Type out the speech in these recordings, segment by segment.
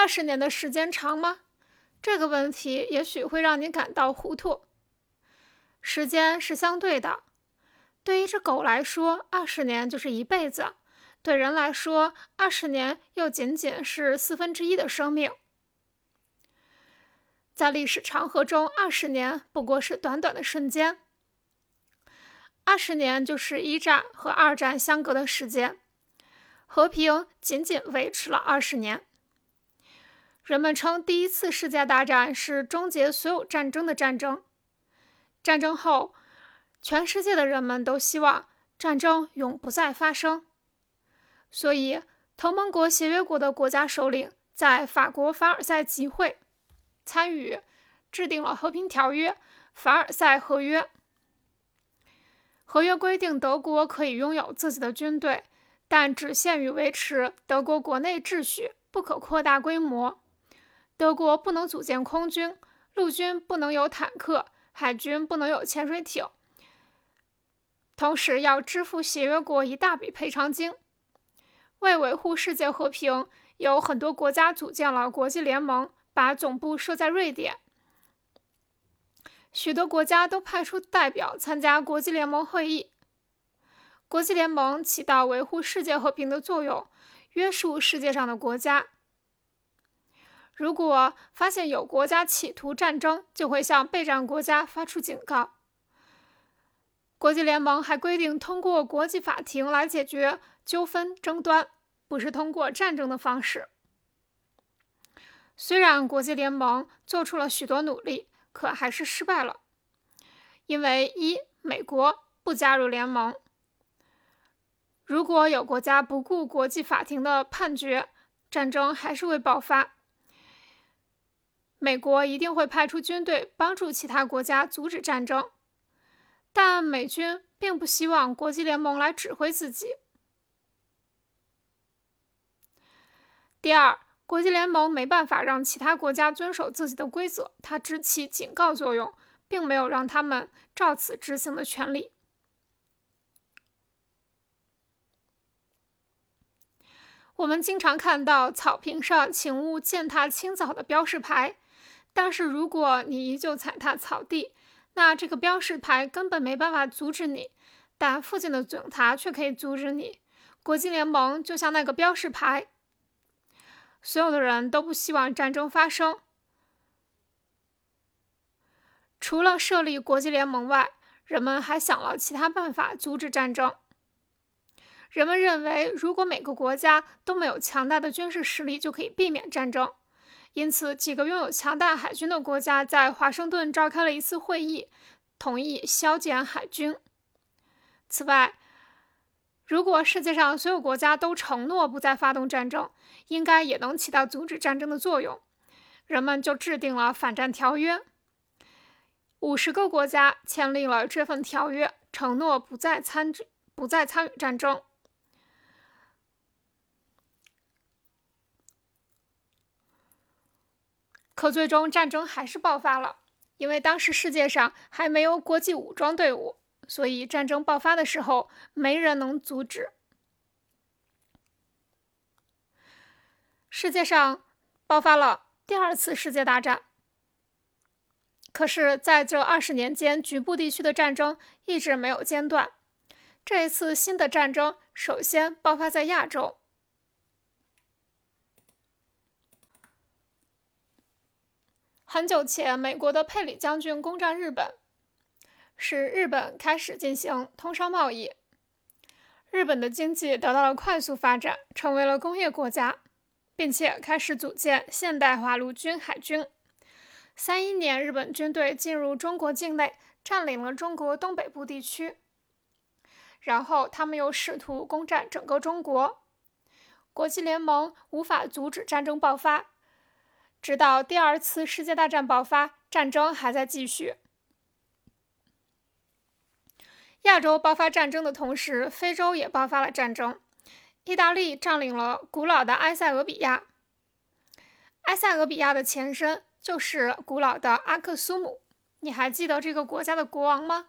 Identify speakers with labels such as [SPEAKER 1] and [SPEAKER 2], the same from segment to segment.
[SPEAKER 1] 二十年的时间长吗？这个问题也许会让你感到糊涂。时间是相对的，对一只狗来说，二十年就是一辈子；对人来说，二十年又仅仅是四分之一的生命。在历史长河中，二十年不过是短短的瞬间。二十年就是一战和二战相隔的时间，和平仅仅维持了二十年。人们称第一次世界大战是终结所有战争的战争。战争后，全世界的人们都希望战争永不再发生，所以同盟国、协约国的国家首领在法国凡尔赛集会参与制定了和平条约《凡尔赛合约》。合约规定，德国可以拥有自己的军队，但只限于维持德国国内秩序，不可扩大规模。德国不能组建空军，陆军不能有坦克。海军不能有潜水艇，同时要支付协约国一大笔赔偿金。为维护世界和平，有很多国家组建了国际联盟，把总部设在瑞典。许多国家都派出代表参加国际联盟会议。国际联盟起到维护世界和平的作用，约束世界上的国家。如果发现有国家企图战争，就会向备战国家发出警告。国际联盟还规定，通过国际法庭来解决纠纷争端，不是通过战争的方式。虽然国际联盟做出了许多努力，可还是失败了，因为一美国不加入联盟。如果有国家不顾国际法庭的判决，战争还是会爆发。美国一定会派出军队帮助其他国家阻止战争，但美军并不希望国际联盟来指挥自己。第二，国际联盟没办法让其他国家遵守自己的规则，它只起警告作用，并没有让他们照此执行的权利。我们经常看到草坪上“请勿践踏青草”的标识牌。但是，如果你依旧踩踏草地，那这个标识牌根本没办法阻止你，但附近的警察却可以阻止你。国际联盟就像那个标识牌，所有的人都不希望战争发生。除了设立国际联盟外，人们还想了其他办法阻止战争。人们认为，如果每个国家都没有强大的军事实力，就可以避免战争。因此，几个拥有强大海军的国家在华盛顿召开了一次会议，同意削减海军。此外，如果世界上所有国家都承诺不再发动战争，应该也能起到阻止战争的作用。人们就制定了反战条约。五十个国家签订了这份条约，承诺不再参不再参与战争。可最终战争还是爆发了，因为当时世界上还没有国际武装队伍，所以战争爆发的时候没人能阻止。世界上爆发了第二次世界大战。可是，在这二十年间，局部地区的战争一直没有间断。这一次新的战争首先爆发在亚洲。很久前，美国的佩里将军攻占日本，使日本开始进行通商贸易。日本的经济得到了快速发展，成为了工业国家，并且开始组建现代化陆军、海军。三一年，日本军队进入中国境内，占领了中国东北部地区。然后，他们又试图攻占整个中国。国际联盟无法阻止战争爆发。直到第二次世界大战爆发，战争还在继续。亚洲爆发战争的同时，非洲也爆发了战争。意大利占领了古老的埃塞俄比亚。埃塞俄比亚的前身就是古老的阿克苏姆。你还记得这个国家的国王吗？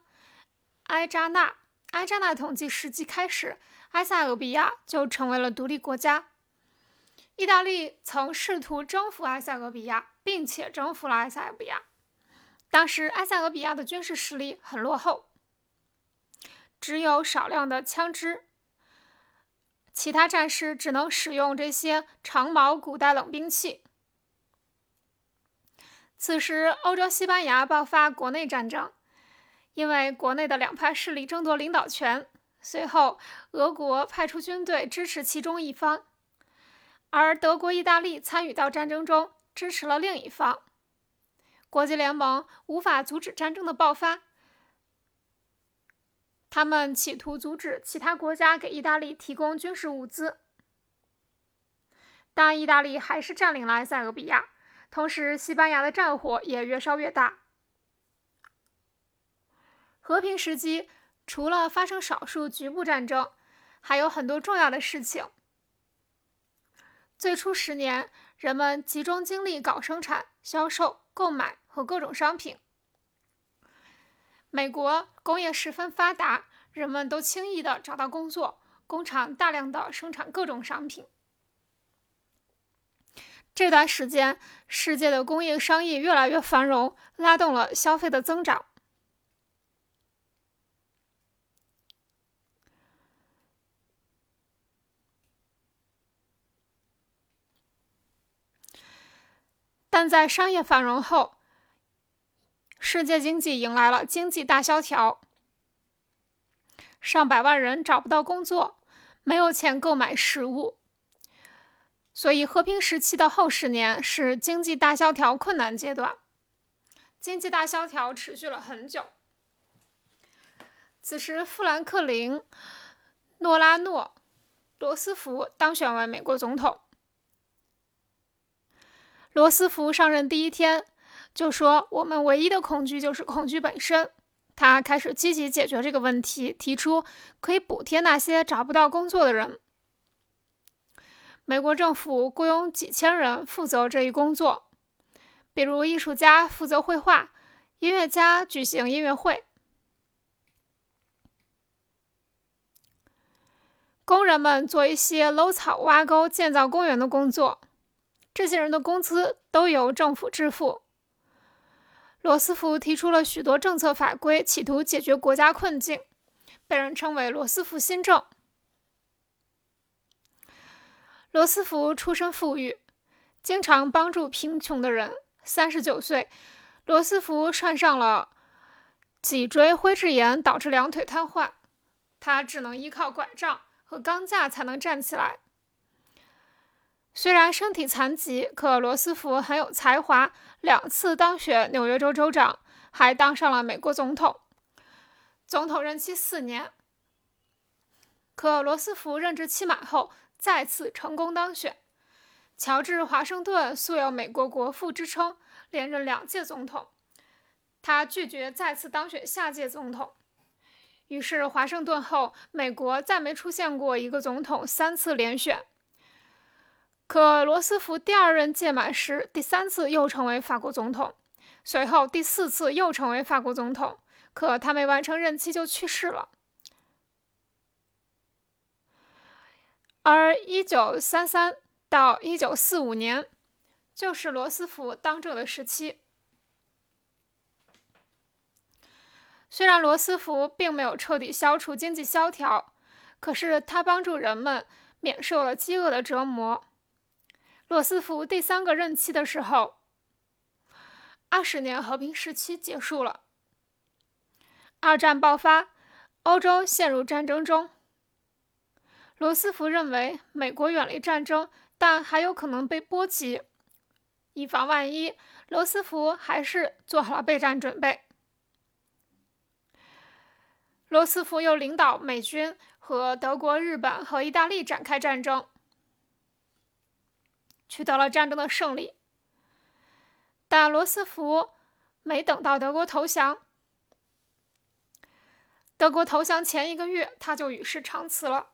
[SPEAKER 1] 埃扎纳。埃扎纳统计时期开始，埃塞俄比亚就成为了独立国家。意大利曾试图征服埃塞俄比亚，并且征服了埃塞俄比亚。当时，埃塞俄比亚的军事实力很落后，只有少量的枪支，其他战士只能使用这些长矛古代冷兵器。此时，欧洲西班牙爆发国内战争，因为国内的两派势力争夺领导权。随后，俄国派出军队支持其中一方，而德国、意大利参与到战争中，支持了另一方。国际联盟无法阻止战争的爆发，他们企图阻止其他国家给意大利提供军事物资，但意大利还是占领了埃塞俄比亚，同时西班牙的战火也越烧越大。和平时期。除了发生少数局部战争，还有很多重要的事情。最初十年，人们集中精力搞生产、销售、购买和各种商品。美国工业十分发达，人们都轻易的找到工作，工厂大量的生产各种商品。这段时间，世界的工业商业越来越繁荣，拉动了消费的增长。但在商业繁荣后，世界经济迎来了经济大萧条，上百万人找不到工作，没有钱购买食物，所以和平时期的后十年是经济大萧条困难阶段。经济大萧条持续了很久。此时，富兰克林·诺拉诺·罗斯福当选为美国总统。罗斯福上任第一天就说：“我们唯一的恐惧就是恐惧本身。”他开始积极解决这个问题，提出可以补贴那些找不到工作的人。美国政府雇佣几千人负责这一工作，比如艺术家负责绘画，音乐家举行音乐会，工人们做一些搂草、挖沟、建造公园的工作。这些人的工资都由政府支付。罗斯福提出了许多政策法规，企图解决国家困境，被人称为“罗斯福新政”。罗斯福出身富裕，经常帮助贫穷的人。三十九岁，罗斯福患上了脊椎灰质炎，导致两腿瘫痪，他只能依靠拐杖和钢架才能站起来。虽然身体残疾，可罗斯福很有才华，两次当选纽约州州长，还当上了美国总统。总统任期四年。可罗斯福任职期满后，再次成功当选。乔治·华盛顿素有“美国国父”之称，连任两届总统。他拒绝再次当选下届总统。于是华盛顿后，美国再没出现过一个总统三次连选。可罗斯福第二任届满时，第三次又成为法国总统，随后第四次又成为法国总统，可他没完成任期就去世了。而1933到1945年，就是罗斯福当政的时期。虽然罗斯福并没有彻底消除经济萧条，可是他帮助人们免受了饥饿的折磨。罗斯福第三个任期的时候，二十年和平时期结束了。二战爆发，欧洲陷入战争中。罗斯福认为美国远离战争，但还有可能被波及。以防万一，罗斯福还是做好了备战准备。罗斯福又领导美军和德国、日本和意大利展开战争。取得了战争的胜利，但罗斯福没等到德国投降。德国投降前一个月，他就与世长辞了。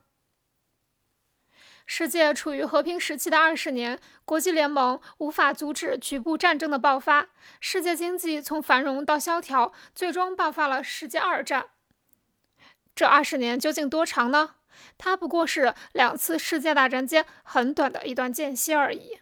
[SPEAKER 1] 世界处于和平时期的二十年，国际联盟无法阻止局部战争的爆发，世界经济从繁荣到萧条，最终爆发了世界二战。这二十年究竟多长呢？它不过是两次世界大战间很短的一段间隙而已。